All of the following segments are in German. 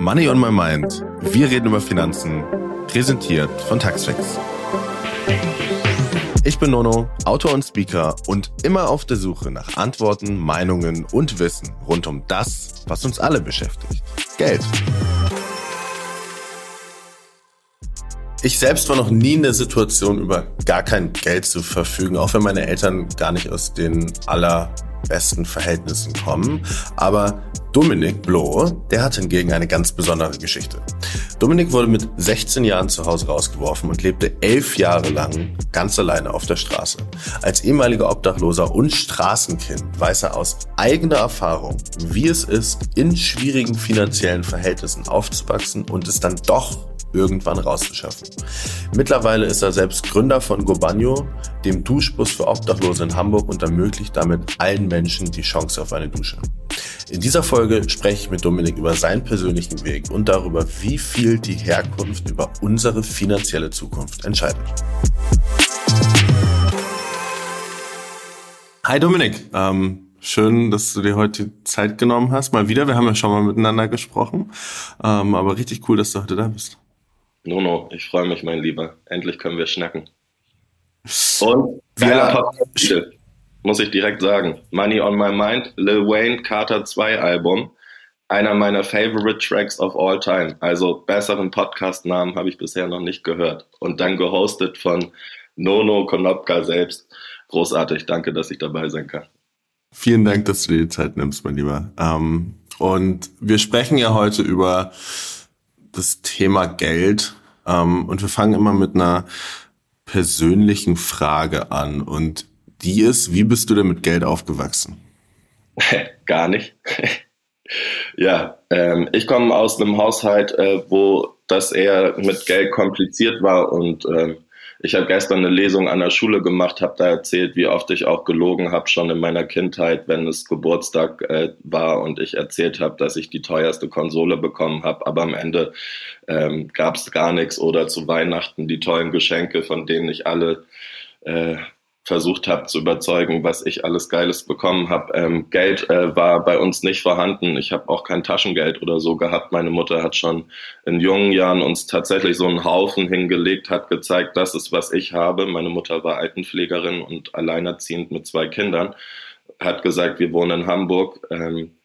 Money on My Mind. Wir reden über Finanzen. Präsentiert von Taxfix. Ich bin Nono, Autor und Speaker und immer auf der Suche nach Antworten, Meinungen und Wissen rund um das, was uns alle beschäftigt. Geld. Ich selbst war noch nie in der Situation, über gar kein Geld zu verfügen, auch wenn meine Eltern gar nicht aus den allerbesten Verhältnissen kommen. Aber Dominik Bloh, der hat hingegen eine ganz besondere Geschichte. Dominik wurde mit 16 Jahren zu Hause rausgeworfen und lebte elf Jahre lang ganz alleine auf der Straße. Als ehemaliger Obdachloser und Straßenkind weiß er aus eigener Erfahrung, wie es ist, in schwierigen finanziellen Verhältnissen aufzuwachsen und es dann doch irgendwann rauszuschaffen. Mittlerweile ist er selbst Gründer von Gobanyo, dem Duschbus für Obdachlose in Hamburg und ermöglicht damit allen Menschen die Chance auf eine Dusche. In dieser Folge spreche ich mit Dominik über seinen persönlichen Weg und darüber, wie viel die Herkunft über unsere finanzielle Zukunft entscheidet. Hi Dominik, ähm, schön, dass du dir heute Zeit genommen hast. Mal wieder, wir haben ja schon mal miteinander gesprochen, ähm, aber richtig cool, dass du heute da bist. Nono, ich freue mich, mein Lieber. Endlich können wir schnacken. Und geiler ja. muss ich direkt sagen. Money on My Mind, Lil Wayne Carter 2 Album. Einer meiner favorite Tracks of all time. Also besseren Podcast-Namen habe ich bisher noch nicht gehört. Und dann gehostet von Nono Konopka selbst. Großartig. Danke, dass ich dabei sein kann. Vielen Dank, dass du dir die Zeit nimmst, mein Lieber. Ähm, und wir sprechen ja heute über das Thema Geld. Ähm, und wir fangen immer mit einer persönlichen Frage an. Und die ist, wie bist du denn mit Geld aufgewachsen? Gar nicht. ja, ähm, ich komme aus einem Haushalt, äh, wo das eher mit Geld kompliziert war und ähm, ich habe gestern eine Lesung an der Schule gemacht, habe da erzählt, wie oft ich auch gelogen habe, schon in meiner Kindheit, wenn es Geburtstag äh, war und ich erzählt habe, dass ich die teuerste Konsole bekommen habe, aber am Ende ähm, gab es gar nichts oder zu Weihnachten die tollen Geschenke, von denen ich alle äh, versucht habe zu überzeugen, was ich alles Geiles bekommen habe. Ähm, Geld äh, war bei uns nicht vorhanden. Ich habe auch kein Taschengeld oder so gehabt. Meine Mutter hat schon in jungen Jahren uns tatsächlich so einen Haufen hingelegt, hat gezeigt, das ist, was ich habe. Meine Mutter war Altenpflegerin und alleinerziehend mit zwei Kindern. Hat gesagt, wir wohnen in Hamburg. Ähm,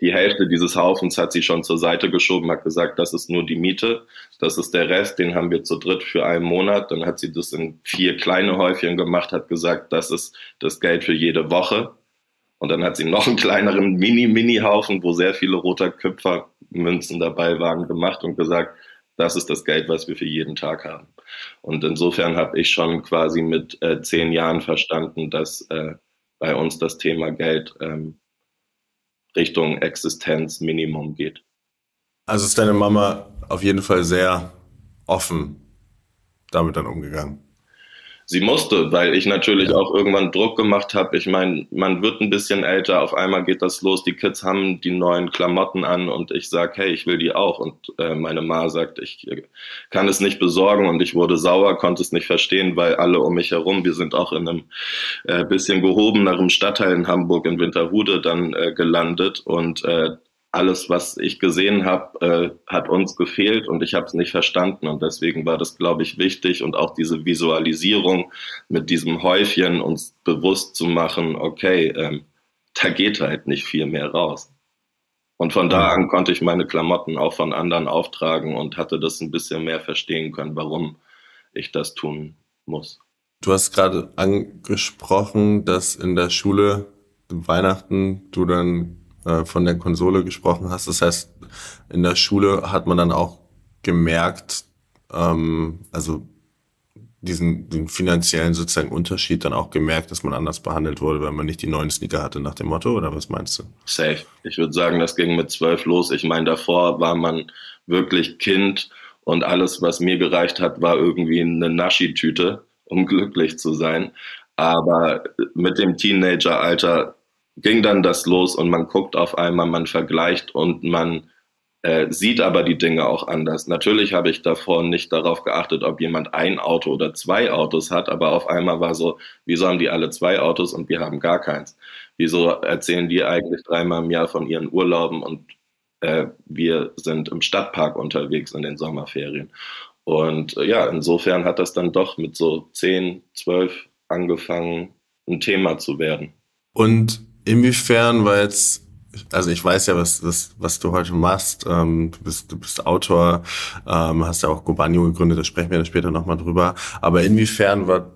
die Hälfte dieses Haufens hat sie schon zur Seite geschoben, hat gesagt, das ist nur die Miete, das ist der Rest, den haben wir zu dritt für einen Monat. Dann hat sie das in vier kleine Häufchen gemacht, hat gesagt, das ist das Geld für jede Woche. Und dann hat sie noch einen kleineren Mini-Mini-Haufen, wo sehr viele roter Köpfermünzen dabei waren, gemacht und gesagt, das ist das Geld, was wir für jeden Tag haben. Und insofern habe ich schon quasi mit äh, zehn Jahren verstanden, dass äh, bei uns das Thema Geld ähm, Richtung Existenzminimum geht. Also ist deine Mama auf jeden Fall sehr offen damit dann umgegangen. Sie musste, weil ich natürlich ja. auch irgendwann Druck gemacht habe. Ich meine, man wird ein bisschen älter, auf einmal geht das los, die Kids haben die neuen Klamotten an und ich sage, hey, ich will die auch. Und äh, meine Ma sagt, ich kann es nicht besorgen und ich wurde sauer, konnte es nicht verstehen, weil alle um mich herum, wir sind auch in einem äh, bisschen gehobeneren Stadtteil in Hamburg in Winterhude dann äh, gelandet und äh, alles, was ich gesehen habe, äh, hat uns gefehlt und ich habe es nicht verstanden. Und deswegen war das, glaube ich, wichtig und auch diese Visualisierung mit diesem Häufchen uns bewusst zu machen, okay, ähm, da geht halt nicht viel mehr raus. Und von da an konnte ich meine Klamotten auch von anderen auftragen und hatte das ein bisschen mehr verstehen können, warum ich das tun muss. Du hast gerade angesprochen, dass in der Schule Weihnachten du dann äh, von der Konsole gesprochen hast. Das heißt, in der Schule hat man dann auch gemerkt, ähm, also diesen den finanziellen sozusagen Unterschied dann auch gemerkt, dass man anders behandelt wurde, wenn man nicht die neuen Sneaker hatte nach dem Motto, oder was meinst du? Safe. Ich würde sagen, das ging mit zwölf los. Ich meine, davor war man wirklich Kind und alles, was mir gereicht hat, war irgendwie eine Naschi-Tüte, um glücklich zu sein. Aber mit dem Teenageralter ging dann das los und man guckt auf einmal, man vergleicht und man äh, sieht aber die Dinge auch anders. Natürlich habe ich davor nicht darauf geachtet, ob jemand ein Auto oder zwei Autos hat, aber auf einmal war so, wieso haben die alle zwei Autos und wir haben gar keins? Wieso erzählen die eigentlich dreimal im Jahr von ihren Urlauben und äh, wir sind im Stadtpark unterwegs in den Sommerferien. Und äh, ja, insofern hat das dann doch mit so 10, 12 angefangen, ein Thema zu werden. Und inwiefern war jetzt also ich weiß ja, was, was, was du heute machst. Ähm, du, bist, du bist Autor, ähm, hast ja auch Gobanio gegründet, da sprechen wir dann später nochmal drüber. Aber inwiefern war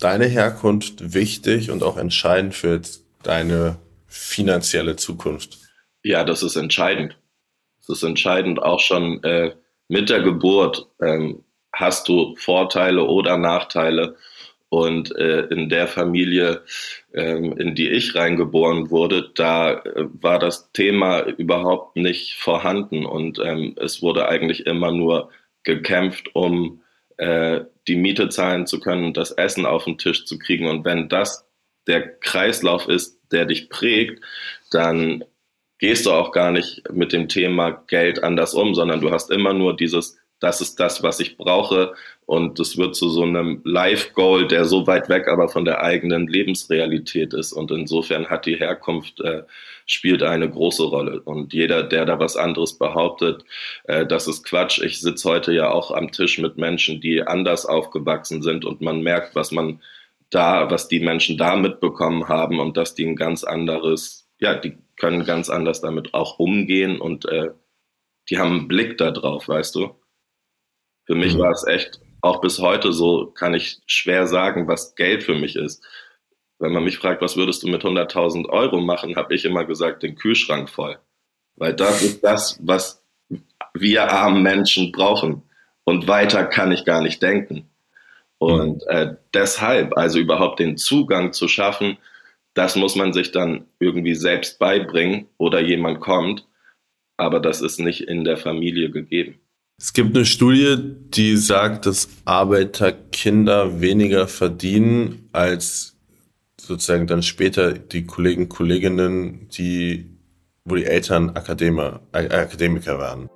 deine Herkunft wichtig und auch entscheidend für deine finanzielle Zukunft? Ja, das ist entscheidend. Das ist entscheidend auch schon äh, mit der Geburt. Ähm, hast du Vorteile oder Nachteile? Und äh, in der Familie, ähm, in die ich reingeboren wurde, da äh, war das Thema überhaupt nicht vorhanden. Und ähm, es wurde eigentlich immer nur gekämpft, um äh, die Miete zahlen zu können und das Essen auf den Tisch zu kriegen. Und wenn das der Kreislauf ist, der dich prägt, dann gehst du auch gar nicht mit dem Thema Geld anders um, sondern du hast immer nur dieses, das ist das, was ich brauche. Und das wird zu so einem Life-Goal, der so weit weg aber von der eigenen Lebensrealität ist. Und insofern hat die Herkunft, äh, spielt eine große Rolle. Und jeder, der da was anderes behauptet, äh, das ist Quatsch. Ich sitze heute ja auch am Tisch mit Menschen, die anders aufgewachsen sind und man merkt, was man da, was die Menschen da mitbekommen haben und dass die ein ganz anderes, ja, die können ganz anders damit auch umgehen und äh, die haben einen Blick da drauf, weißt du? Für mich mhm. war es echt, auch bis heute so, kann ich schwer sagen, was Geld für mich ist. Wenn man mich fragt, was würdest du mit 100.000 Euro machen, habe ich immer gesagt, den Kühlschrank voll. Weil das ist das, was wir armen Menschen brauchen. Und weiter kann ich gar nicht denken. Und äh, deshalb, also überhaupt den Zugang zu schaffen, das muss man sich dann irgendwie selbst beibringen oder jemand kommt. Aber das ist nicht in der Familie gegeben. Es gibt eine Studie, die sagt, dass Arbeiterkinder weniger verdienen als sozusagen dann später die Kollegen, Kolleginnen, die, wo die Eltern Akademiker, Akademiker waren.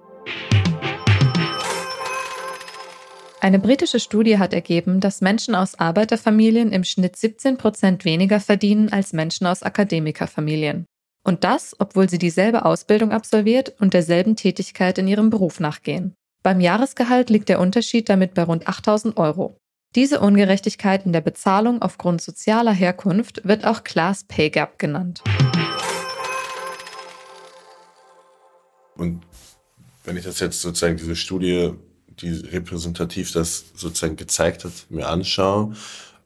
Eine britische Studie hat ergeben, dass Menschen aus Arbeiterfamilien im Schnitt 17 Prozent weniger verdienen als Menschen aus Akademikerfamilien. Und das, obwohl sie dieselbe Ausbildung absolviert und derselben Tätigkeit in ihrem Beruf nachgehen. Beim Jahresgehalt liegt der Unterschied damit bei rund 8000 Euro. Diese Ungerechtigkeit in der Bezahlung aufgrund sozialer Herkunft wird auch Class Pay Gap genannt. Und wenn ich das jetzt sozusagen diese Studie, die repräsentativ das sozusagen gezeigt hat, mir anschaue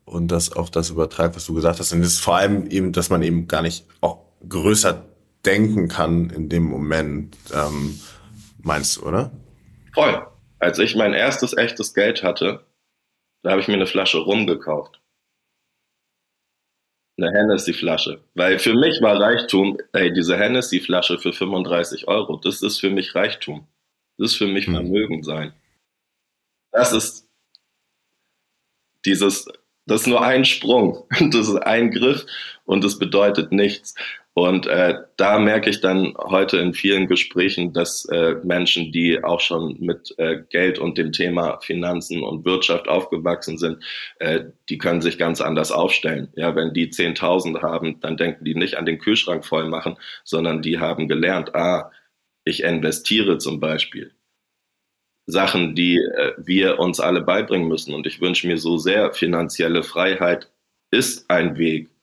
und das auch das übertrage, was du gesagt hast, dann ist es vor allem eben, dass man eben gar nicht auch größer denken kann in dem Moment, ähm, meinst du, oder? Voll. Als ich mein erstes echtes Geld hatte, da habe ich mir eine Flasche Rum gekauft. Eine Hennessy-Flasche. Weil für mich war Reichtum, ey, diese Hennessy-Flasche für 35 Euro, das ist für mich Reichtum. Das ist für mich hm. Vermögen sein. Das ist dieses, das ist nur ein Sprung. Das ist ein Griff und das bedeutet nichts. Und äh, da merke ich dann heute in vielen Gesprächen, dass äh, Menschen, die auch schon mit äh, Geld und dem Thema Finanzen und Wirtschaft aufgewachsen sind, äh, die können sich ganz anders aufstellen. Ja, wenn die 10.000 haben, dann denken die nicht an den Kühlschrank voll machen, sondern die haben gelernt, ah, ich investiere zum Beispiel. Sachen, die äh, wir uns alle beibringen müssen. Und ich wünsche mir so sehr, finanzielle Freiheit ist ein Weg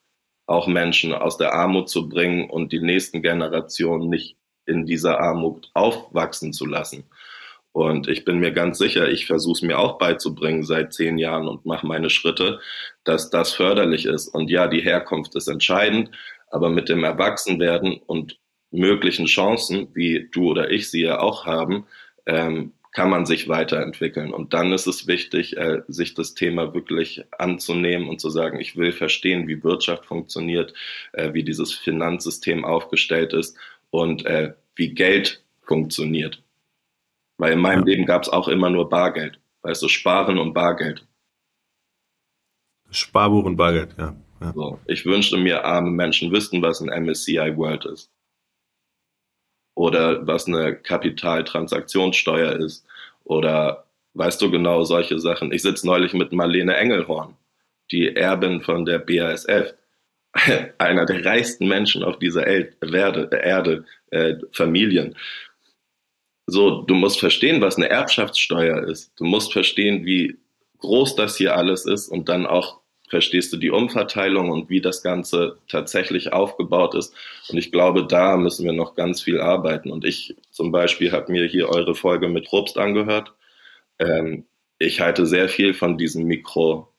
auch Menschen aus der Armut zu bringen und die nächsten Generationen nicht in dieser Armut aufwachsen zu lassen. Und ich bin mir ganz sicher, ich versuche es mir auch beizubringen seit zehn Jahren und mache meine Schritte, dass das förderlich ist. Und ja, die Herkunft ist entscheidend, aber mit dem Erwachsenwerden und möglichen Chancen, wie du oder ich sie ja auch haben, ähm, kann man sich weiterentwickeln. Und dann ist es wichtig, äh, sich das Thema wirklich anzunehmen und zu sagen, ich will verstehen, wie Wirtschaft funktioniert, äh, wie dieses Finanzsystem aufgestellt ist und äh, wie Geld funktioniert. Weil in meinem. Leben gab es auch immer nur Bargeld. Weißt du, Sparen und Bargeld. Sparbuch und Bargeld, ja. ja. So, ich wünschte mir, arme Menschen wüssten, was ein MSCI World ist oder was eine Kapitaltransaktionssteuer ist oder weißt du genau solche Sachen. Ich sitze neulich mit Marlene Engelhorn, die Erbin von der BASF, einer der reichsten Menschen auf dieser Erde, Erde äh, Familien. so, du musst verstehen, was eine Erbschaftssteuer ist. Du musst verstehen, wie groß das hier alles ist und dann auch verstehst du die Umverteilung und wie das Ganze tatsächlich aufgebaut ist. Und ich glaube, da müssen wir noch ganz viel arbeiten. Und ich zum Beispiel habe mir hier eure Folge mit Probst angehört. Ähm, ich halte sehr viel von diesen Mikrokrediten.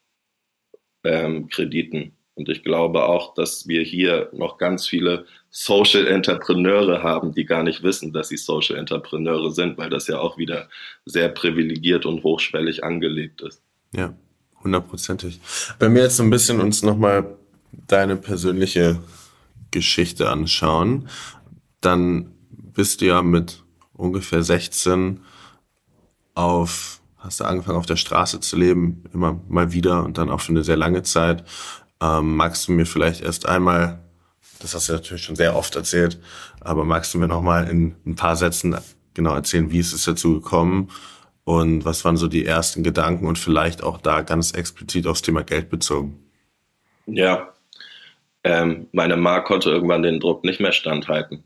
Ähm, und ich glaube auch, dass wir hier noch ganz viele Social Entrepreneure haben, die gar nicht wissen, dass sie Social Entrepreneure sind, weil das ja auch wieder sehr privilegiert und hochschwellig angelegt ist. Ja, hundertprozentig. Wenn wir jetzt so ein bisschen uns nochmal deine persönliche Geschichte anschauen, dann bist du ja mit ungefähr 16 auf, hast du angefangen auf der Straße zu leben, immer mal wieder und dann auch für eine sehr lange Zeit. Ähm, magst du mir vielleicht erst einmal, das hast du natürlich schon sehr oft erzählt, aber magst du mir nochmal in ein paar Sätzen genau erzählen, wie ist es dazu gekommen und was waren so die ersten Gedanken und vielleicht auch da ganz explizit aufs Thema Geld bezogen? Ja, ähm, meine Ma konnte irgendwann den Druck nicht mehr standhalten,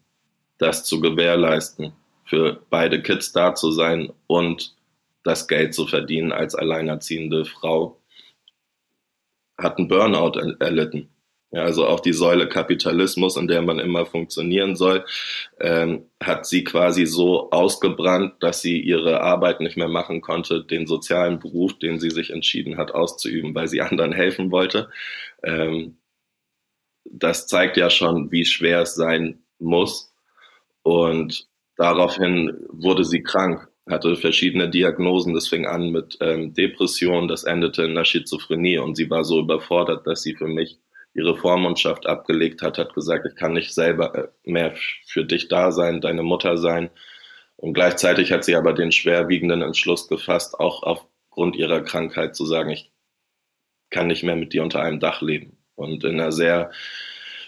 das zu gewährleisten, für beide Kids da zu sein und das Geld zu verdienen als alleinerziehende Frau, hat einen Burnout erlitten. Ja, also auch die Säule Kapitalismus, in der man immer funktionieren soll, ähm, hat sie quasi so ausgebrannt, dass sie ihre Arbeit nicht mehr machen konnte, den sozialen Beruf, den sie sich entschieden hat auszuüben, weil sie anderen helfen wollte. Ähm, das zeigt ja schon, wie schwer es sein muss. Und daraufhin wurde sie krank, hatte verschiedene Diagnosen. Das fing an mit ähm, Depression, das endete in einer Schizophrenie und sie war so überfordert, dass sie für mich ihre Vormundschaft abgelegt hat, hat gesagt, ich kann nicht selber äh, mehr für dich da sein, deine Mutter sein. Und gleichzeitig hat sie aber den schwerwiegenden Entschluss gefasst, auch aufgrund ihrer Krankheit zu sagen, ich kann nicht mehr mit dir unter einem Dach leben. Und in einer sehr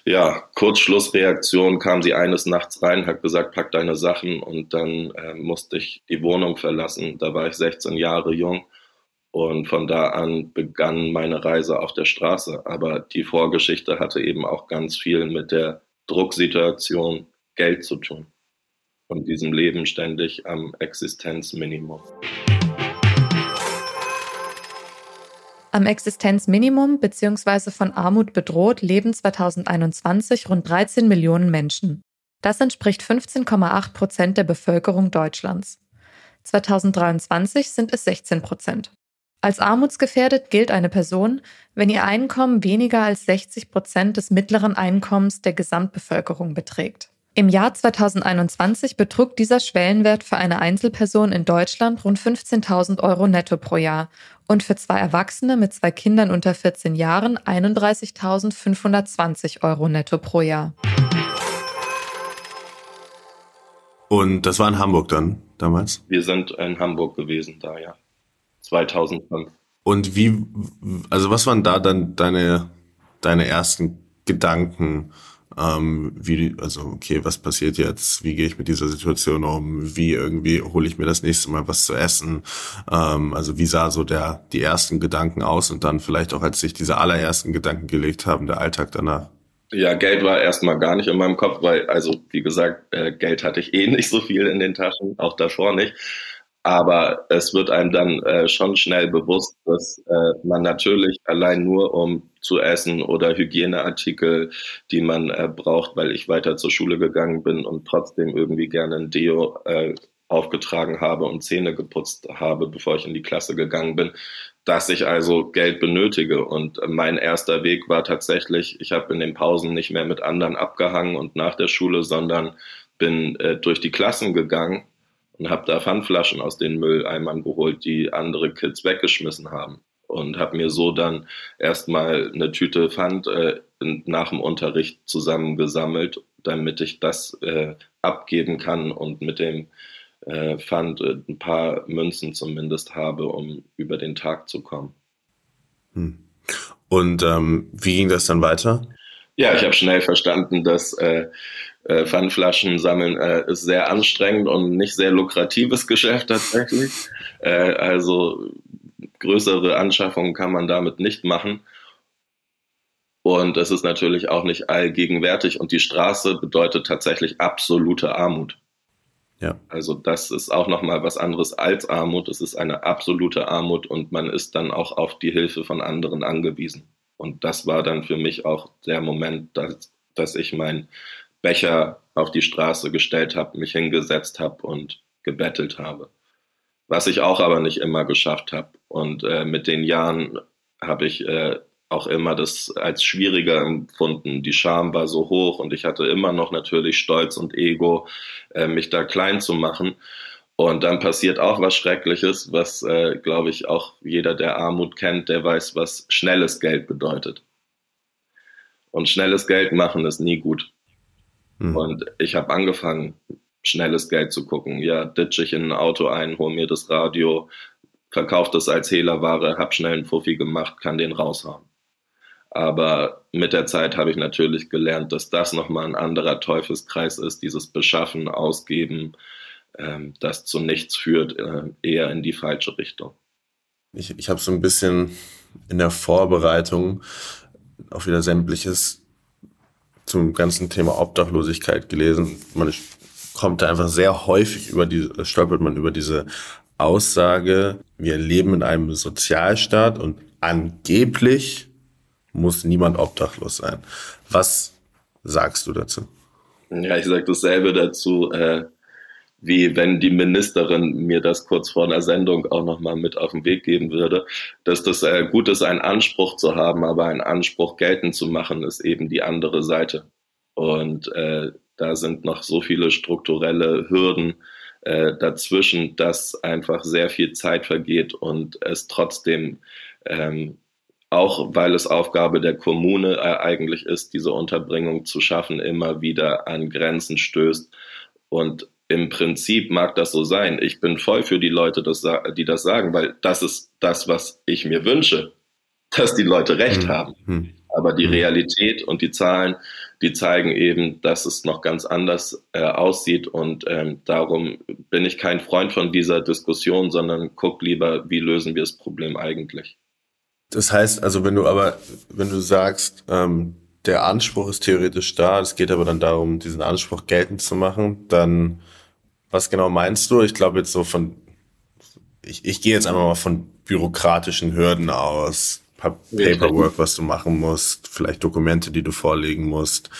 ja, Kurzschlussreaktion kam sie eines Nachts rein, hat gesagt, pack deine Sachen und dann äh, musste ich die Wohnung verlassen. Da war ich 16 Jahre jung und von da an begann meine Reise auf der Straße. Aber die Vorgeschichte hatte eben auch ganz viel mit der Drucksituation Geld zu tun und diesem Leben ständig am Existenzminimum. Am Existenzminimum bzw. von Armut bedroht leben 2021 rund 13 Millionen Menschen. Das entspricht 15,8 Prozent der Bevölkerung Deutschlands. 2023 sind es 16 Prozent. Als armutsgefährdet gilt eine Person, wenn ihr Einkommen weniger als 60 Prozent des mittleren Einkommens der Gesamtbevölkerung beträgt. Im Jahr 2021 betrug dieser Schwellenwert für eine Einzelperson in Deutschland rund 15.000 Euro netto pro Jahr und für zwei Erwachsene mit zwei Kindern unter 14 Jahren 31.520 Euro netto pro Jahr. Und das war in Hamburg dann damals? Wir sind in Hamburg gewesen da, ja. 2005. Und wie, also was waren da dann deine, deine ersten Gedanken? Ähm, wie, also okay, was passiert jetzt? Wie gehe ich mit dieser Situation um? Wie irgendwie hole ich mir das nächste Mal was zu essen? Ähm, also wie sah so der die ersten Gedanken aus und dann vielleicht auch, als sich diese allerersten Gedanken gelegt haben, der Alltag danach? Ja, Geld war erstmal gar nicht in meinem Kopf, weil, also wie gesagt, äh, Geld hatte ich eh nicht so viel in den Taschen, auch davor nicht. Aber es wird einem dann äh, schon schnell bewusst, dass äh, man natürlich allein nur um zu essen oder Hygieneartikel, die man äh, braucht, weil ich weiter zur Schule gegangen bin und trotzdem irgendwie gerne ein Deo äh, aufgetragen habe und Zähne geputzt habe, bevor ich in die Klasse gegangen bin, dass ich also Geld benötige. Und mein erster Weg war tatsächlich, ich habe in den Pausen nicht mehr mit anderen abgehangen und nach der Schule, sondern bin äh, durch die Klassen gegangen und habe da Pfandflaschen aus den Mülleimern geholt, die andere Kids weggeschmissen haben. Und habe mir so dann erstmal eine Tüte Pfand äh, nach dem Unterricht zusammengesammelt, damit ich das äh, abgeben kann und mit dem äh, Pfand äh, ein paar Münzen zumindest habe, um über den Tag zu kommen. Hm. Und ähm, wie ging das dann weiter? Ja, ich habe schnell verstanden, dass äh, äh, Pfandflaschen sammeln äh, ist sehr anstrengend und nicht sehr lukratives Geschäft tatsächlich. Äh, also größere Anschaffungen kann man damit nicht machen. Und es ist natürlich auch nicht allgegenwärtig. Und die Straße bedeutet tatsächlich absolute Armut. Ja. Also das ist auch nochmal was anderes als Armut. Es ist eine absolute Armut und man ist dann auch auf die Hilfe von anderen angewiesen. Und das war dann für mich auch der Moment, dass, dass ich meinen Becher auf die Straße gestellt habe, mich hingesetzt habe und gebettelt habe. Was ich auch aber nicht immer geschafft habe. Und äh, mit den Jahren habe ich äh, auch immer das als schwieriger empfunden. Die Scham war so hoch und ich hatte immer noch natürlich Stolz und Ego, äh, mich da klein zu machen. Und dann passiert auch was Schreckliches, was, äh, glaube ich, auch jeder, der Armut kennt, der weiß, was schnelles Geld bedeutet. Und schnelles Geld machen ist nie gut. Mhm. Und ich habe angefangen, schnelles Geld zu gucken. Ja, ditch ich in ein Auto ein, hol mir das Radio, verkauft das als Hehlerware, hab schnell einen Fuffi gemacht, kann den raushauen. Aber mit der Zeit habe ich natürlich gelernt, dass das nochmal ein anderer Teufelskreis ist, dieses Beschaffen, Ausgeben, ähm, das zu nichts führt, äh, eher in die falsche Richtung. Ich, ich habe so ein bisschen in der Vorbereitung auch wieder sämtliches zum ganzen Thema Obdachlosigkeit gelesen. Man kommt da einfach sehr häufig über die, stolpert man über diese Aussage, wir leben in einem Sozialstaat und angeblich muss niemand obdachlos sein. Was sagst du dazu? Ja, ich sage dasselbe dazu, äh, wie wenn die Ministerin mir das kurz vor einer Sendung auch nochmal mit auf den Weg geben würde, dass das äh, gut ist, einen Anspruch zu haben, aber einen Anspruch geltend zu machen, ist eben die andere Seite. Und äh, da sind noch so viele strukturelle Hürden äh, dazwischen, dass einfach sehr viel Zeit vergeht und es trotzdem ähm, auch weil es Aufgabe der Kommune äh, eigentlich ist, diese Unterbringung zu schaffen, immer wieder an Grenzen stößt. Und im Prinzip mag das so sein. Ich bin voll für die Leute, die das sagen, weil das ist das, was ich mir wünsche, dass die Leute recht mhm. haben. Mhm. Aber die hm. Realität und die Zahlen, die zeigen eben, dass es noch ganz anders äh, aussieht. Und ähm, darum bin ich kein Freund von dieser Diskussion, sondern guck lieber, wie lösen wir das Problem eigentlich. Das heißt also, wenn du aber, wenn du sagst, ähm, der Anspruch ist theoretisch da, es geht aber dann darum, diesen Anspruch geltend zu machen, dann was genau meinst du? Ich glaube jetzt so von, ich, ich gehe jetzt einfach mal von bürokratischen Hürden aus. Paperwork, was du machen musst, vielleicht Dokumente, die du vorlegen musst,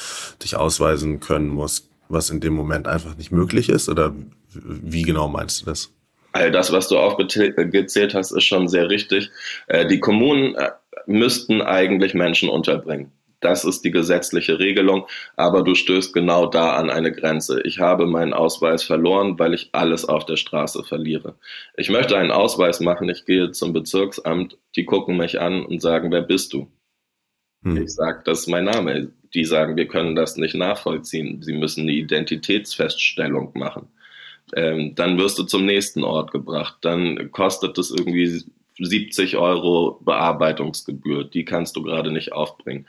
dich ausweisen können musst, was in dem Moment einfach nicht möglich ist? Oder wie genau meinst du das? All das, was du aufgezählt hast, ist schon sehr richtig. Äh, die Kommunen äh, müssten eigentlich Menschen unterbringen. Das ist die gesetzliche Regelung, aber du stößt genau da an eine Grenze. Ich habe meinen Ausweis verloren, weil ich alles auf der Straße verliere. Ich möchte einen Ausweis machen, ich gehe zum Bezirksamt, die gucken mich an und sagen, wer bist du? Hm. Ich sage, das ist mein Name. Die sagen, wir können das nicht nachvollziehen. Sie müssen eine Identitätsfeststellung machen ähm, dann wirst du zum nächsten Ort gebracht. Dann kostet es irgendwie 70 Euro Bearbeitungsgebühr. Die kannst du gerade nicht aufbringen.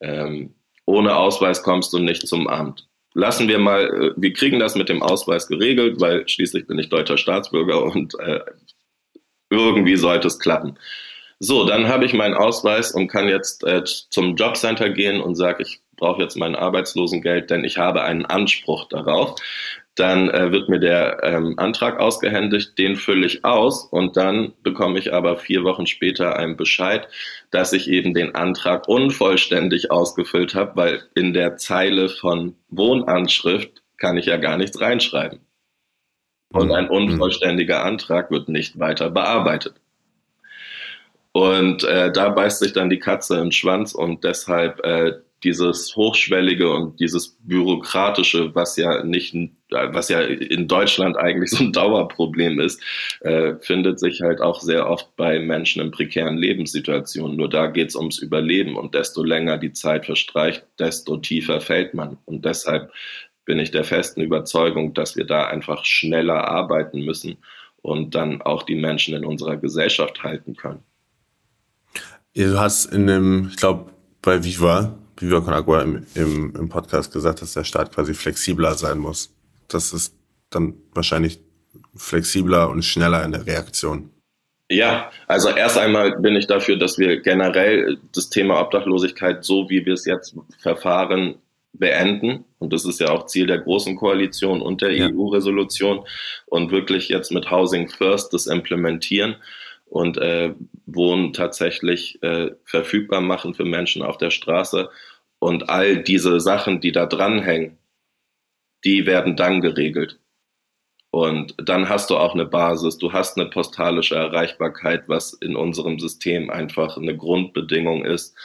Ähm, ohne Ausweis kommst du nicht zum Amt. Lassen wir mal, äh, wir kriegen das mit dem Ausweis geregelt, weil schließlich bin ich deutscher Staatsbürger und äh, irgendwie sollte es klappen. So, dann habe ich meinen Ausweis und kann jetzt äh, zum Jobcenter gehen und sage, ich brauche jetzt mein Arbeitslosengeld, denn ich habe einen Anspruch darauf. Dann äh, wird mir der ähm, Antrag ausgehändigt, den fülle ich aus und dann bekomme ich aber vier Wochen später einen Bescheid, dass ich eben den Antrag unvollständig ausgefüllt habe, weil in der Zeile von Wohnanschrift kann ich ja gar nichts reinschreiben. Und ein mhm. unvollständiger Antrag wird nicht weiter bearbeitet. Und äh, da beißt sich dann die Katze im Schwanz und deshalb äh, dieses Hochschwellige und dieses Bürokratische, was ja nicht, was ja in Deutschland eigentlich so ein Dauerproblem ist, äh, findet sich halt auch sehr oft bei Menschen in prekären Lebenssituationen. Nur da geht es ums Überleben und desto länger die Zeit verstreicht, desto tiefer fällt man. Und deshalb bin ich der festen Überzeugung, dass wir da einfach schneller arbeiten müssen und dann auch die Menschen in unserer Gesellschaft halten können. Du hast in dem, ich glaube, bei Viva wie wir Conagua im, im, im Podcast gesagt, dass der Staat quasi flexibler sein muss. Das ist dann wahrscheinlich flexibler und schneller in der Reaktion. Ja, also erst einmal bin ich dafür, dass wir generell das Thema Obdachlosigkeit, so wie wir es jetzt verfahren, beenden Und das ist ja auch Ziel der Großen Koalition und der ja. EU-Resolution. Und wirklich jetzt mit Housing First das implementieren und äh, Wohnen tatsächlich äh, verfügbar machen für Menschen auf der Straße. Und all diese Sachen, die da dranhängen, die werden dann geregelt. Und dann hast du auch eine Basis, du hast eine postalische Erreichbarkeit, was in unserem System einfach eine Grundbedingung ist.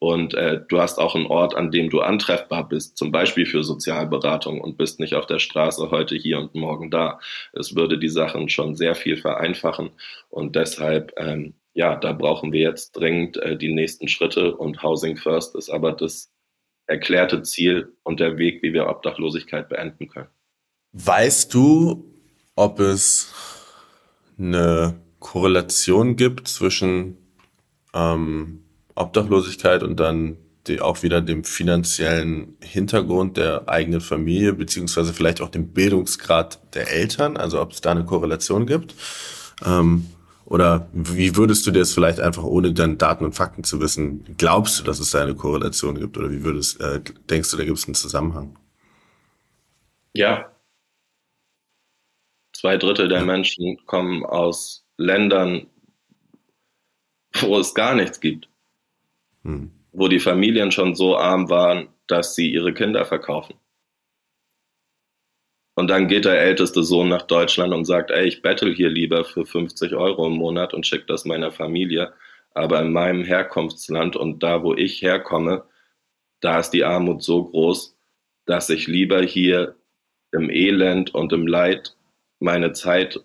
Und äh, du hast auch einen Ort, an dem du antreffbar bist, zum Beispiel für Sozialberatung und bist nicht auf der Straße heute hier und morgen da. Es würde die Sachen schon sehr viel vereinfachen. Und deshalb, ähm, ja, da brauchen wir jetzt dringend äh, die nächsten Schritte. Und Housing First ist aber das erklärte Ziel und der Weg, wie wir Obdachlosigkeit beenden können. Weißt du, ob es eine Korrelation gibt zwischen ähm, Obdachlosigkeit und dann die, auch wieder dem finanziellen Hintergrund der eigenen Familie, beziehungsweise vielleicht auch dem Bildungsgrad der Eltern, also ob es da eine Korrelation gibt. Ähm, oder wie würdest du dir das vielleicht einfach, ohne dann Daten und Fakten zu wissen, glaubst du, dass es da eine Korrelation gibt? Oder wie würdest, äh, denkst du, da gibt es einen Zusammenhang? Ja. Zwei Drittel der Menschen kommen aus Ländern, wo es gar nichts gibt. Hm. Wo die Familien schon so arm waren, dass sie ihre Kinder verkaufen. Und dann geht der älteste Sohn nach Deutschland und sagt, ey, ich bettel hier lieber für 50 Euro im Monat und schicke das meiner Familie. Aber in meinem Herkunftsland und da, wo ich herkomme, da ist die Armut so groß, dass ich lieber hier im Elend und im Leid meine Zeit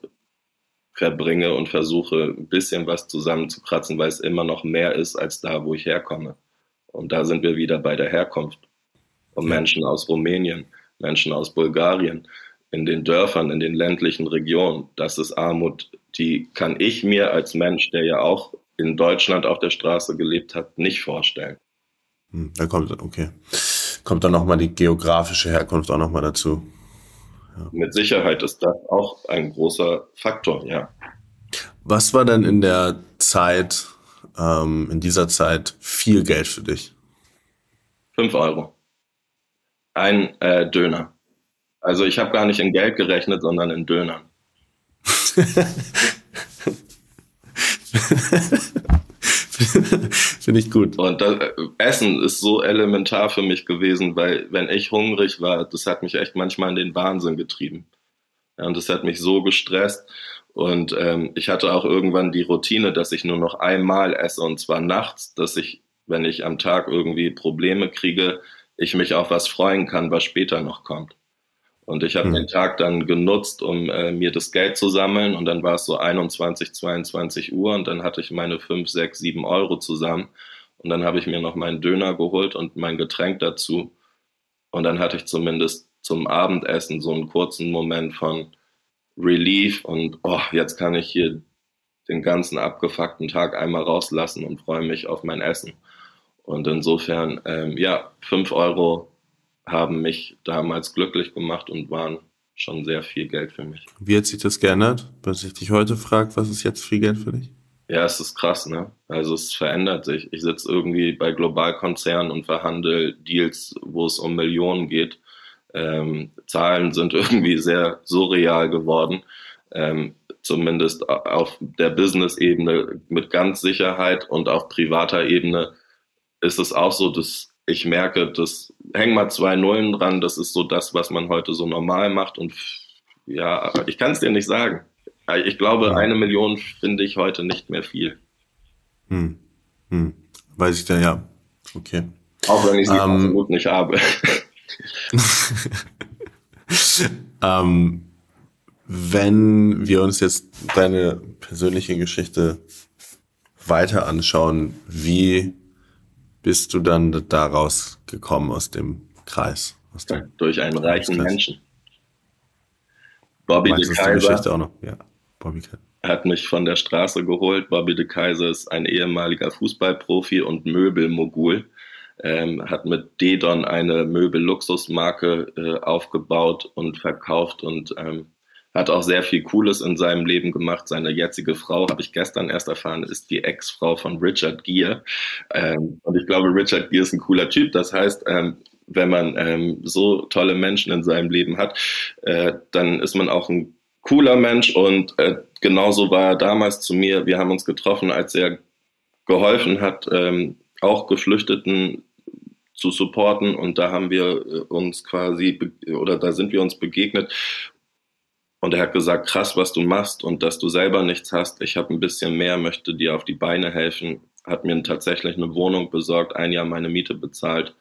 verbringe und versuche, ein bisschen was zusammenzukratzen, weil es immer noch mehr ist als da, wo ich herkomme. Und da sind wir wieder bei der Herkunft. Und Menschen aus Rumänien, Menschen aus Bulgarien, in den Dörfern, in den ländlichen Regionen, das ist Armut, die kann ich mir als Mensch, der ja auch in Deutschland auf der Straße gelebt hat, nicht vorstellen. Hm, da kommt, okay. Kommt dann nochmal die geografische Herkunft auch nochmal dazu. Ja. Mit Sicherheit ist das auch ein großer Faktor, ja. Was war denn in der Zeit, ähm, in dieser Zeit viel Geld für dich? Fünf Euro. Ein äh, Döner. Also ich habe gar nicht in Geld gerechnet, sondern in Dönern. Finde ich gut. Und das, Essen ist so elementar für mich gewesen, weil wenn ich hungrig war, das hat mich echt manchmal in den Wahnsinn getrieben. Ja, und das hat mich so gestresst. Und ähm, ich hatte auch irgendwann die Routine, dass ich nur noch einmal esse und zwar nachts, dass ich, wenn ich am Tag irgendwie Probleme kriege, ich mich auf was freuen kann, was später noch kommt. Und ich habe mhm. den Tag dann genutzt, um äh, mir das Geld zu sammeln. Und dann war es so 21, 22 Uhr und dann hatte ich meine 5, 6, 7 Euro zusammen. Und dann habe ich mir noch meinen Döner geholt und mein Getränk dazu. Und dann hatte ich zumindest zum Abendessen so einen kurzen Moment von Relief und oh, jetzt kann ich hier den ganzen abgefuckten Tag einmal rauslassen und freue mich auf mein Essen. Und insofern, ähm, ja, 5 Euro haben mich damals glücklich gemacht und waren schon sehr viel Geld für mich. Wie hat sich das geändert? Wenn ich dich heute fragt, was ist jetzt viel Geld für dich? Ja, es ist krass, ne? Also es verändert sich. Ich sitze irgendwie bei Globalkonzernen und verhandle Deals, wo es um Millionen geht. Ähm, Zahlen sind irgendwie sehr surreal geworden. Ähm, zumindest auf der Business-Ebene mit ganz Sicherheit und auf privater Ebene ist es auch so, dass ich merke, das hängen mal zwei Nullen dran, das ist so das, was man heute so normal macht. Und ja, ich kann es dir nicht sagen. Ich glaube, eine Million finde ich heute nicht mehr viel. Hm. Hm. Weiß ich da, ja. Okay. Auch wenn ich sie ähm, absolut nicht habe. ähm, wenn wir uns jetzt deine persönliche Geschichte weiter anschauen, wie bist du dann daraus gekommen aus dem Kreis? Aus dem Durch einen reichen Menschen. Bobby de Kaiser auch noch? Ja, Bobby hat mich von der Straße geholt. Bobby de Kaiser ist ein ehemaliger Fußballprofi und Möbelmogul. Ähm, hat mit Dedon eine Möbelluxusmarke äh, aufgebaut und verkauft und ähm, hat auch sehr viel Cooles in seinem Leben gemacht. Seine jetzige Frau, habe ich gestern erst erfahren, ist die Ex-Frau von Richard Gere. Ähm, und ich glaube, Richard Gere ist ein cooler Typ. Das heißt, ähm, wenn man ähm, so tolle Menschen in seinem Leben hat, äh, dann ist man auch ein cooler Mensch und äh, genauso war er damals zu mir. Wir haben uns getroffen, als er geholfen hat, ähm, auch Geflüchteten zu supporten und da haben wir äh, uns quasi oder da sind wir uns begegnet und er hat gesagt, krass, was du machst und dass du selber nichts hast. Ich habe ein bisschen mehr, möchte dir auf die Beine helfen. Hat mir tatsächlich eine Wohnung besorgt, ein Jahr meine Miete bezahlt.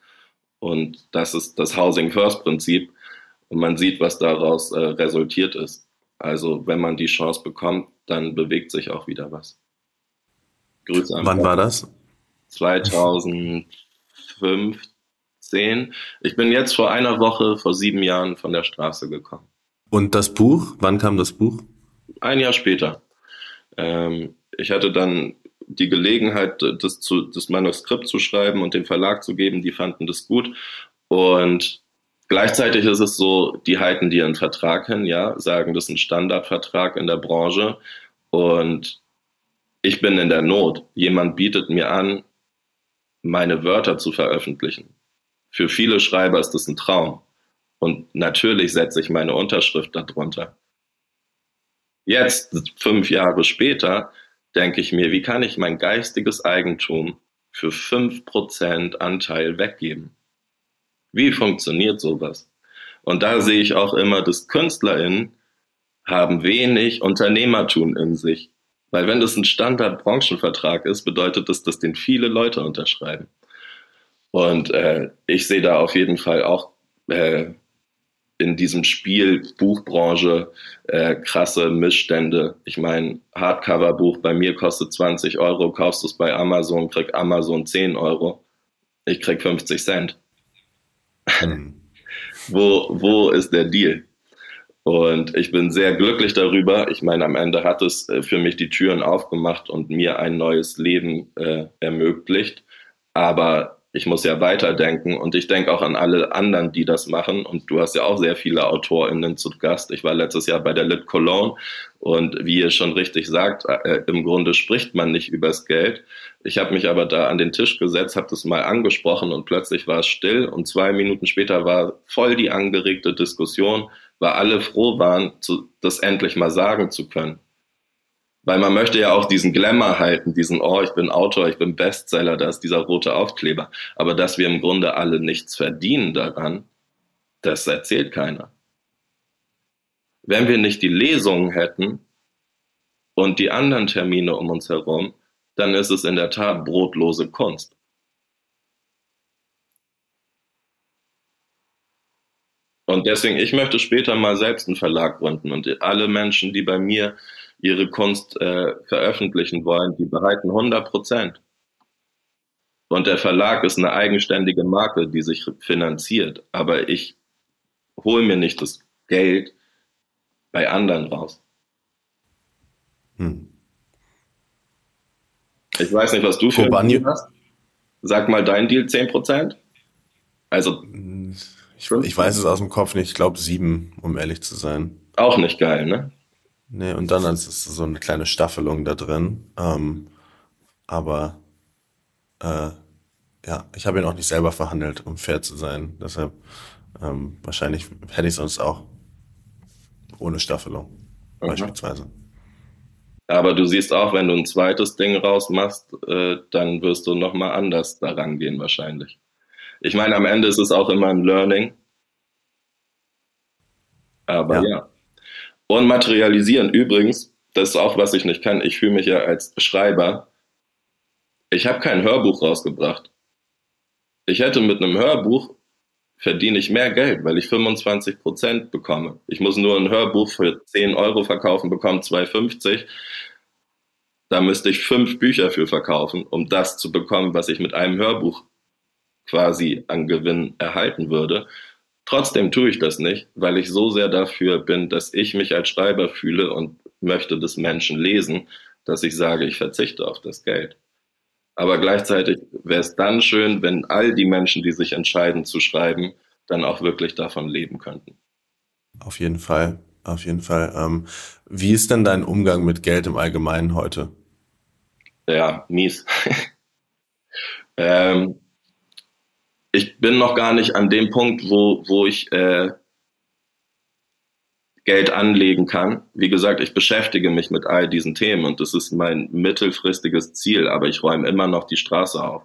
Und das ist das Housing First Prinzip. Und man sieht, was daraus äh, resultiert ist. Also wenn man die Chance bekommt, dann bewegt sich auch wieder was. Grüße an Wann war das? 2015. Ich bin jetzt vor einer Woche, vor sieben Jahren von der Straße gekommen. Und das Buch, wann kam das Buch? Ein Jahr später. Ähm, ich hatte dann die Gelegenheit, das, zu, das Manuskript zu schreiben und dem Verlag zu geben. Die fanden das gut. Und gleichzeitig ist es so, die halten dir einen Vertrag hin, ja, sagen, das ist ein Standardvertrag in der Branche. Und ich bin in der Not. Jemand bietet mir an, meine Wörter zu veröffentlichen. Für viele Schreiber ist das ein Traum. Und natürlich setze ich meine Unterschrift darunter. Jetzt, fünf Jahre später, denke ich mir, wie kann ich mein geistiges Eigentum für fünf Prozent Anteil weggeben? Wie funktioniert sowas? Und da sehe ich auch immer, dass KünstlerInnen haben wenig Unternehmertum in sich. Weil wenn das ein Standard-Branchenvertrag ist, bedeutet das, dass den viele Leute unterschreiben. Und äh, ich sehe da auf jeden Fall auch äh, in diesem Spiel Buchbranche äh, krasse Missstände. Ich meine, Hardcover-Buch bei mir kostet 20 Euro, kaufst du es bei Amazon, krieg Amazon 10 Euro. Ich krieg 50 Cent. Mhm. wo, wo ist der Deal? Und ich bin sehr glücklich darüber. Ich meine, am Ende hat es äh, für mich die Türen aufgemacht und mir ein neues Leben äh, ermöglicht. Aber ich muss ja weiterdenken und ich denke auch an alle anderen, die das machen. Und du hast ja auch sehr viele AutorInnen zu Gast. Ich war letztes Jahr bei der Lit Cologne und wie ihr schon richtig sagt, äh, im Grunde spricht man nicht übers Geld. Ich habe mich aber da an den Tisch gesetzt, habe das mal angesprochen und plötzlich war es still und zwei Minuten später war voll die angeregte Diskussion, weil alle froh waren, das endlich mal sagen zu können. Weil man möchte ja auch diesen Glamour halten, diesen, oh, ich bin Autor, ich bin Bestseller, da ist dieser rote Aufkleber. Aber dass wir im Grunde alle nichts verdienen daran, das erzählt keiner. Wenn wir nicht die Lesungen hätten und die anderen Termine um uns herum, dann ist es in der Tat brotlose Kunst. Und deswegen, ich möchte später mal selbst einen Verlag gründen und alle Menschen, die bei mir ihre Kunst äh, veröffentlichen wollen, die behalten 100 Prozent. Und der Verlag ist eine eigenständige Marke, die sich finanziert. Aber ich hole mir nicht das Geld bei anderen raus. Hm. Ich weiß nicht, was du für Kobani hast. Sag mal dein Deal 10 Prozent. Also. Ich, ich, weiß es aus dem Kopf nicht. Ich glaube sieben, um ehrlich zu sein. Auch nicht geil, ne? Nee, und dann ist so eine kleine Staffelung da drin. Ähm, aber äh, ja, ich habe ihn auch nicht selber verhandelt, um fair zu sein. Deshalb ähm, wahrscheinlich hätte ich sonst auch ohne Staffelung mhm. beispielsweise. Aber du siehst auch, wenn du ein zweites Ding rausmachst, äh, dann wirst du nochmal anders daran gehen wahrscheinlich. Ich meine, am Ende ist es auch immer ein Learning. Aber ja. ja. Und materialisieren übrigens, das ist auch, was ich nicht kann. Ich fühle mich ja als Schreiber. Ich habe kein Hörbuch rausgebracht. Ich hätte mit einem Hörbuch verdiene ich mehr Geld, weil ich 25 Prozent bekomme. Ich muss nur ein Hörbuch für 10 Euro verkaufen, bekomme 2,50. Da müsste ich fünf Bücher für verkaufen, um das zu bekommen, was ich mit einem Hörbuch quasi an Gewinn erhalten würde. Trotzdem tue ich das nicht, weil ich so sehr dafür bin, dass ich mich als Schreiber fühle und möchte das Menschen lesen, dass ich sage, ich verzichte auf das Geld. Aber gleichzeitig wäre es dann schön, wenn all die Menschen, die sich entscheiden zu schreiben, dann auch wirklich davon leben könnten. Auf jeden Fall, auf jeden Fall. Ähm, wie ist denn dein Umgang mit Geld im Allgemeinen heute? Ja, mies. ähm, ich bin noch gar nicht an dem Punkt, wo, wo ich äh, Geld anlegen kann. Wie gesagt, ich beschäftige mich mit all diesen Themen und das ist mein mittelfristiges Ziel, aber ich räume immer noch die Straße auf.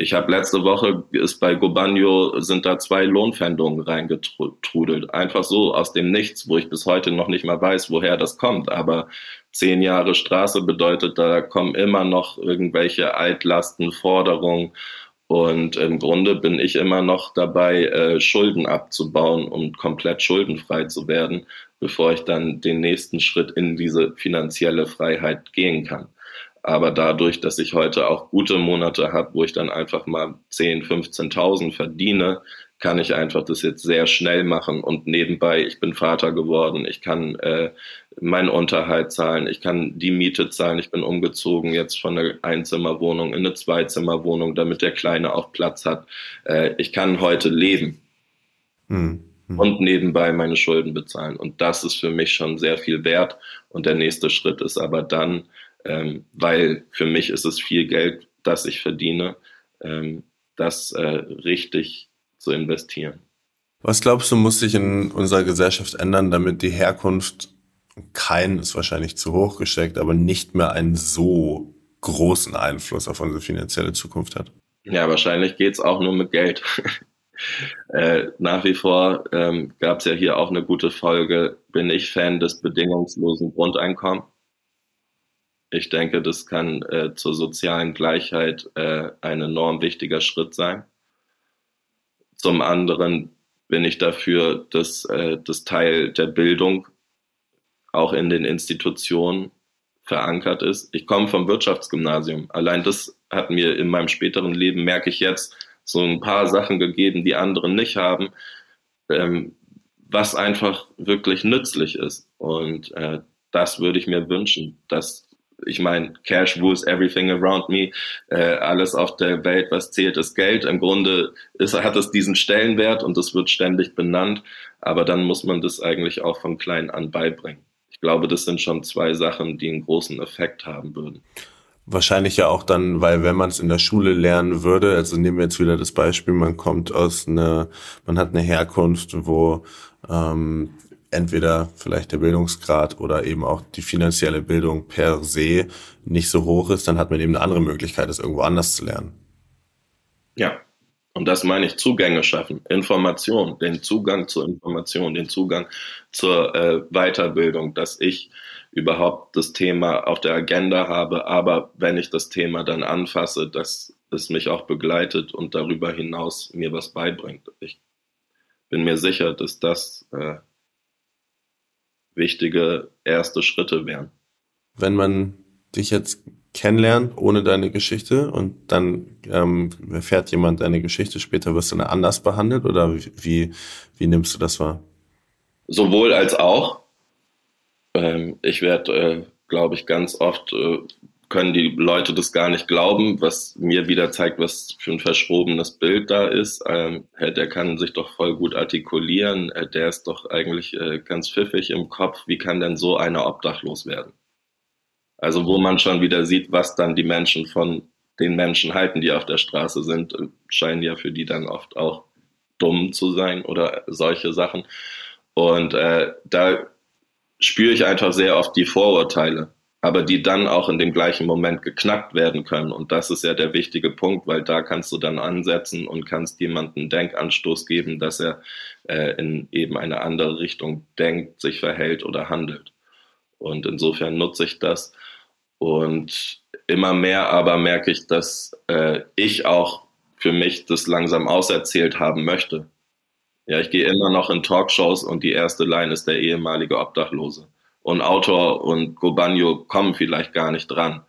Ich habe letzte Woche ist bei Gobanio sind da zwei Lohnpfändungen reingetrudelt. Einfach so aus dem Nichts, wo ich bis heute noch nicht mal weiß, woher das kommt. Aber zehn Jahre Straße bedeutet, da kommen immer noch irgendwelche Altlasten, Forderungen. Und im Grunde bin ich immer noch dabei, äh, Schulden abzubauen, um komplett schuldenfrei zu werden, bevor ich dann den nächsten Schritt in diese finanzielle Freiheit gehen kann. Aber dadurch, dass ich heute auch gute Monate habe, wo ich dann einfach mal 10, 15.000 verdiene, kann ich einfach das jetzt sehr schnell machen und nebenbei, ich bin Vater geworden, ich kann äh, meinen Unterhalt zahlen, ich kann die Miete zahlen, ich bin umgezogen jetzt von einer Einzimmerwohnung in eine Zweizimmerwohnung, damit der Kleine auch Platz hat. Äh, ich kann heute leben hm, hm. und nebenbei meine Schulden bezahlen und das ist für mich schon sehr viel wert und der nächste Schritt ist aber dann, ähm, weil für mich ist es viel Geld, das ich verdiene, ähm, das äh, richtig zu investieren. Was glaubst du, muss sich in unserer Gesellschaft ändern, damit die Herkunft kein ist wahrscheinlich zu hoch gesteckt, aber nicht mehr einen so großen Einfluss auf unsere finanzielle Zukunft hat? Ja, wahrscheinlich geht es auch nur mit Geld. äh, nach wie vor ähm, gab es ja hier auch eine gute Folge, bin ich Fan des bedingungslosen Grundeinkommens. Ich denke, das kann äh, zur sozialen Gleichheit äh, ein enorm wichtiger Schritt sein. Zum anderen bin ich dafür, dass äh, das Teil der Bildung auch in den Institutionen verankert ist. Ich komme vom Wirtschaftsgymnasium. Allein das hat mir in meinem späteren Leben, merke ich jetzt, so ein paar Sachen gegeben, die andere nicht haben, ähm, was einfach wirklich nützlich ist. Und äh, das würde ich mir wünschen, dass ich meine, Cash rules everything around me. Äh, alles auf der Welt, was zählt, ist Geld. Im Grunde ist, hat es diesen Stellenwert und es wird ständig benannt. Aber dann muss man das eigentlich auch von klein an beibringen. Ich glaube, das sind schon zwei Sachen, die einen großen Effekt haben würden. Wahrscheinlich ja auch dann, weil wenn man es in der Schule lernen würde, also nehmen wir jetzt wieder das Beispiel, man kommt aus einer, man hat eine Herkunft, wo ähm, entweder vielleicht der Bildungsgrad oder eben auch die finanzielle Bildung per se nicht so hoch ist, dann hat man eben eine andere Möglichkeit, es irgendwo anders zu lernen. Ja, und das meine ich Zugänge schaffen, Information, den Zugang zur Information, den Zugang zur äh, Weiterbildung, dass ich überhaupt das Thema auf der Agenda habe, aber wenn ich das Thema dann anfasse, dass es mich auch begleitet und darüber hinaus mir was beibringt. Ich bin mir sicher, dass das äh, wichtige erste Schritte wären. Wenn man dich jetzt kennenlernt ohne deine Geschichte und dann ähm, erfährt jemand deine Geschichte, später wirst du dann anders behandelt oder wie, wie nimmst du das wahr? Sowohl als auch. Ähm, ich werde, äh, glaube ich, ganz oft äh, können die Leute das gar nicht glauben, was mir wieder zeigt, was für ein verschrobenes Bild da ist. Ähm, der kann sich doch voll gut artikulieren, äh, der ist doch eigentlich äh, ganz pfiffig im Kopf. Wie kann denn so einer obdachlos werden? Also wo man schon wieder sieht, was dann die Menschen von den Menschen halten, die auf der Straße sind, äh, scheinen ja für die dann oft auch dumm zu sein oder solche Sachen. Und äh, da spüre ich einfach sehr oft die Vorurteile aber die dann auch in dem gleichen Moment geknackt werden können. Und das ist ja der wichtige Punkt, weil da kannst du dann ansetzen und kannst jemanden Denkanstoß geben, dass er äh, in eben eine andere Richtung denkt, sich verhält oder handelt. Und insofern nutze ich das. Und immer mehr aber merke ich, dass äh, ich auch für mich das langsam auserzählt haben möchte. Ja, ich gehe immer noch in Talkshows und die erste Line ist der ehemalige Obdachlose und Autor und Gobanio kommen vielleicht gar nicht dran.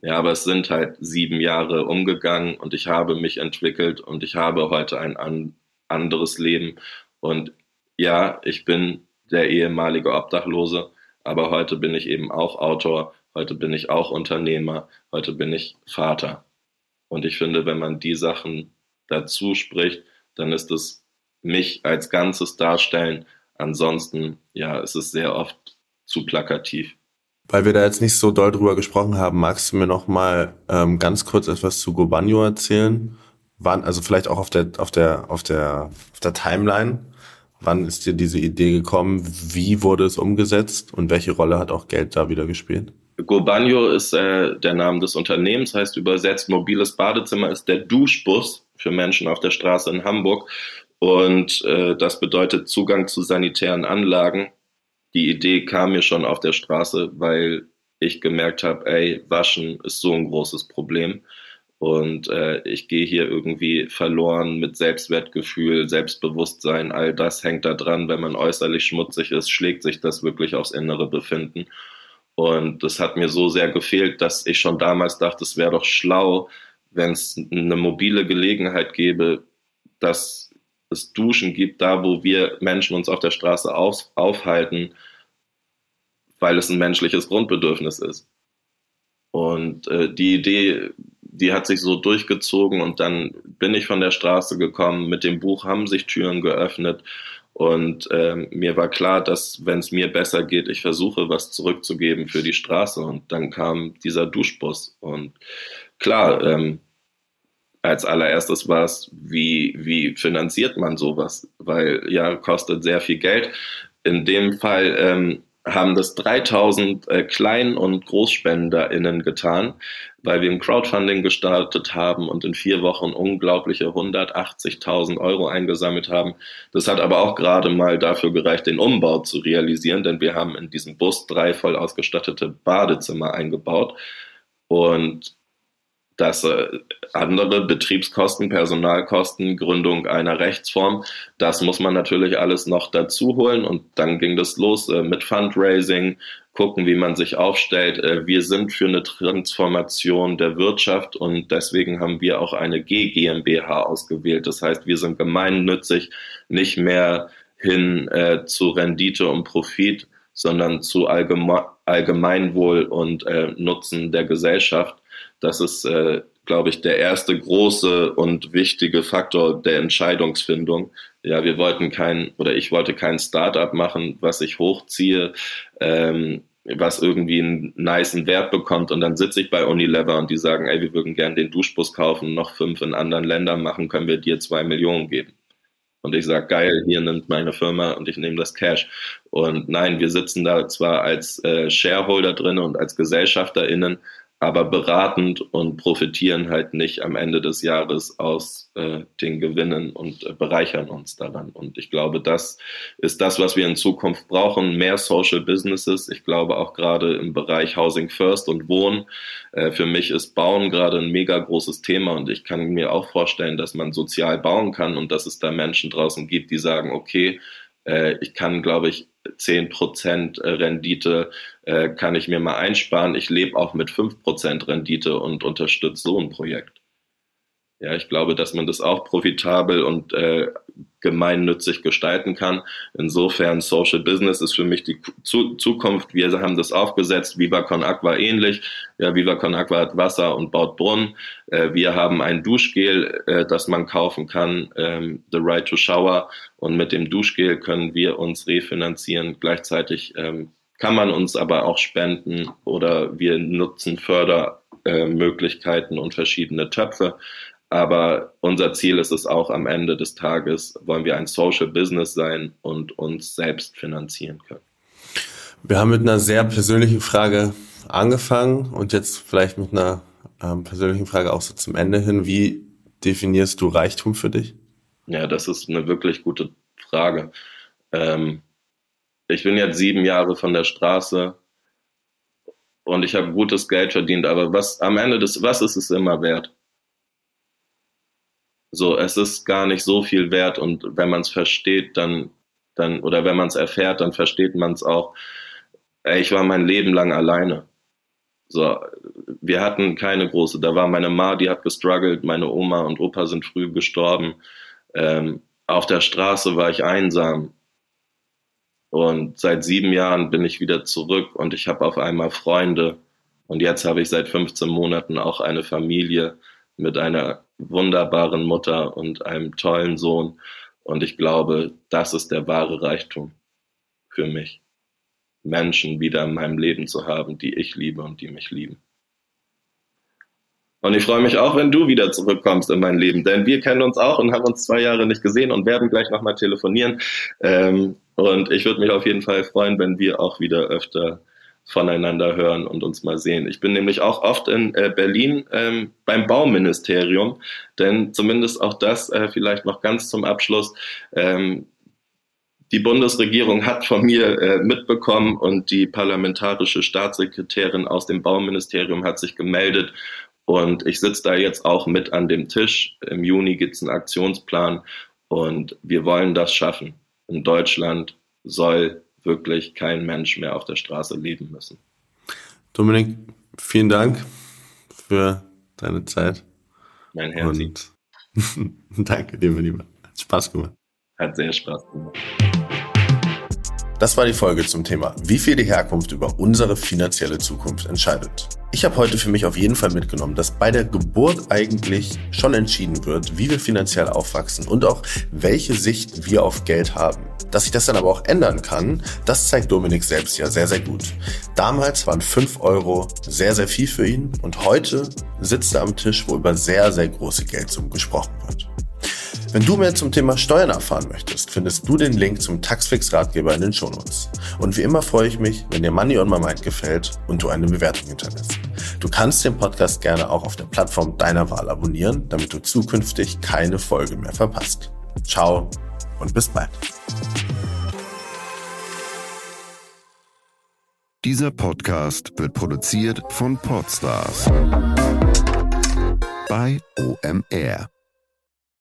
Ja, aber es sind halt sieben Jahre umgegangen und ich habe mich entwickelt und ich habe heute ein an, anderes Leben. Und ja, ich bin der ehemalige Obdachlose, aber heute bin ich eben auch Autor, heute bin ich auch Unternehmer, heute bin ich Vater. Und ich finde, wenn man die Sachen dazu spricht, dann ist es mich als Ganzes darstellen. Ansonsten, ja, es ist sehr oft zu plakativ. Weil wir da jetzt nicht so doll drüber gesprochen haben, magst du mir noch mal ähm, ganz kurz etwas zu Gobanyo erzählen? wann, also vielleicht auch auf der, auf der, auf der, auf der Timeline, wann ist dir diese Idee gekommen? Wie wurde es umgesetzt und welche Rolle hat auch Geld da wieder gespielt? Gobanio ist äh, der Name des Unternehmens, heißt übersetzt mobiles Badezimmer ist der Duschbus für Menschen auf der Straße in Hamburg. Und äh, das bedeutet Zugang zu sanitären Anlagen. Die Idee kam mir schon auf der Straße, weil ich gemerkt habe, ey, Waschen ist so ein großes Problem. Und äh, ich gehe hier irgendwie verloren mit Selbstwertgefühl, Selbstbewusstsein, all das hängt da dran. Wenn man äußerlich schmutzig ist, schlägt sich das wirklich aufs innere Befinden. Und das hat mir so sehr gefehlt, dass ich schon damals dachte, es wäre doch schlau, wenn es eine mobile Gelegenheit gäbe, dass es Duschen gibt, da wo wir Menschen uns auf der Straße auf, aufhalten, weil es ein menschliches Grundbedürfnis ist. Und äh, die Idee die hat sich so durchgezogen und dann bin ich von der Straße gekommen. Mit dem Buch haben sich Türen geöffnet und ähm, mir war klar, dass wenn es mir besser geht, ich versuche, was zurückzugeben für die Straße. Und dann kam dieser Duschbus und klar, ähm, als allererstes war es, wie, wie finanziert man sowas? Weil ja, kostet sehr viel Geld. In dem Fall ähm, haben das 3000 äh, Klein- und GroßspenderInnen getan, weil wir ein Crowdfunding gestartet haben und in vier Wochen unglaubliche 180.000 Euro eingesammelt haben. Das hat aber auch gerade mal dafür gereicht, den Umbau zu realisieren, denn wir haben in diesem Bus drei voll ausgestattete Badezimmer eingebaut und dass äh, andere Betriebskosten, Personalkosten, Gründung einer Rechtsform, das muss man natürlich alles noch dazu holen und dann ging das los äh, mit Fundraising, gucken, wie man sich aufstellt. Äh, wir sind für eine Transformation der Wirtschaft und deswegen haben wir auch eine G GmbH ausgewählt. Das heißt, wir sind gemeinnützig, nicht mehr hin zu Rendite und Profit, sondern zu Allgeme Allgemeinwohl und Nutzen der Gesellschaft. Das ist, äh, glaube ich, der erste große und wichtige Faktor der Entscheidungsfindung. Ja, wir wollten kein, oder ich wollte kein Startup machen, was ich hochziehe, ähm, was irgendwie einen niceen Wert bekommt und dann sitze ich bei Unilever und die sagen, ey, wir würden gern den Duschbus kaufen, noch fünf in anderen Ländern machen, können wir dir zwei Millionen geben. Und ich sage, geil, hier nimmt meine Firma und ich nehme das Cash. Und nein, wir sitzen da zwar als äh, Shareholder drin und als GesellschafterInnen, aber beratend und profitieren halt nicht am Ende des Jahres aus äh, den Gewinnen und äh, bereichern uns daran. Und ich glaube, das ist das, was wir in Zukunft brauchen. Mehr Social Businesses. Ich glaube auch gerade im Bereich Housing First und Wohnen. Äh, für mich ist Bauen gerade ein mega großes Thema und ich kann mir auch vorstellen, dass man sozial bauen kann und dass es da Menschen draußen gibt, die sagen, okay, äh, ich kann, glaube ich, 10% äh, Rendite äh, kann ich mir mal einsparen. Ich lebe auch mit 5% Rendite und unterstütze so ein Projekt. Ja, ich glaube, dass man das auch profitabel und äh, gemeinnützig gestalten kann. Insofern Social Business ist für mich die Zu Zukunft. Wir haben das aufgesetzt, Viva Con Aqua ähnlich. Ja, Viva Con Aqua hat Wasser und baut Brunnen. Äh, wir haben ein Duschgel, äh, das man kaufen kann, ähm, The Right to Shower. Und mit dem Duschgel können wir uns refinanzieren. Gleichzeitig ähm, kann man uns aber auch spenden oder wir nutzen Fördermöglichkeiten und verschiedene Töpfe. Aber unser Ziel ist es auch am Ende des Tages, wollen wir ein Social Business sein und uns selbst finanzieren können. Wir haben mit einer sehr persönlichen Frage angefangen und jetzt vielleicht mit einer ähm, persönlichen Frage auch so zum Ende hin. Wie definierst du Reichtum für dich? Ja, das ist eine wirklich gute Frage. Ähm, ich bin jetzt sieben Jahre von der Straße und ich habe gutes Geld verdient, aber was am Ende des, was ist es immer wert? So, es ist gar nicht so viel wert und wenn man es versteht, dann, dann, oder wenn man es erfährt, dann versteht man es auch. Ey, ich war mein Leben lang alleine. So, wir hatten keine große, da war meine Ma, die hat gestruggelt, meine Oma und Opa sind früh gestorben. Ähm, auf der Straße war ich einsam. Und seit sieben Jahren bin ich wieder zurück und ich habe auf einmal Freunde. Und jetzt habe ich seit 15 Monaten auch eine Familie mit einer wunderbaren Mutter und einem tollen Sohn. Und ich glaube, das ist der wahre Reichtum für mich. Menschen wieder in meinem Leben zu haben, die ich liebe und die mich lieben. Und ich freue mich auch, wenn du wieder zurückkommst in mein Leben, denn wir kennen uns auch und haben uns zwei Jahre nicht gesehen und werden gleich nochmal telefonieren. Ähm, und ich würde mich auf jeden Fall freuen, wenn wir auch wieder öfter voneinander hören und uns mal sehen. Ich bin nämlich auch oft in äh, Berlin ähm, beim Bauministerium, denn zumindest auch das äh, vielleicht noch ganz zum Abschluss. Ähm, die Bundesregierung hat von mir äh, mitbekommen und die parlamentarische Staatssekretärin aus dem Bauministerium hat sich gemeldet und ich sitze da jetzt auch mit an dem Tisch. Im Juni gibt es einen Aktionsplan und wir wollen das schaffen. In Deutschland soll wirklich kein Mensch mehr auf der Straße leben müssen. Dominik, vielen Dank für deine Zeit. Mein Herz. Und danke dir, mein Lieber. Hat Spaß gemacht. Hat sehr Spaß gemacht. Das war die Folge zum Thema, wie viel die Herkunft über unsere finanzielle Zukunft entscheidet. Ich habe heute für mich auf jeden Fall mitgenommen, dass bei der Geburt eigentlich schon entschieden wird, wie wir finanziell aufwachsen und auch welche Sicht wir auf Geld haben. Dass sich das dann aber auch ändern kann, das zeigt Dominik selbst ja sehr, sehr gut. Damals waren 5 Euro sehr, sehr viel für ihn und heute sitzt er am Tisch, wo über sehr, sehr große Geldsummen gesprochen wird. Wenn du mehr zum Thema Steuern erfahren möchtest, findest du den Link zum Taxfix-Ratgeber in den Shownotes. Und wie immer freue ich mich, wenn dir Money on My Mind gefällt und du eine Bewertung hinterlässt. Du kannst den Podcast gerne auch auf der Plattform deiner Wahl abonnieren, damit du zukünftig keine Folge mehr verpasst. Ciao und bis bald. Dieser Podcast wird produziert von Podstars bei OMR.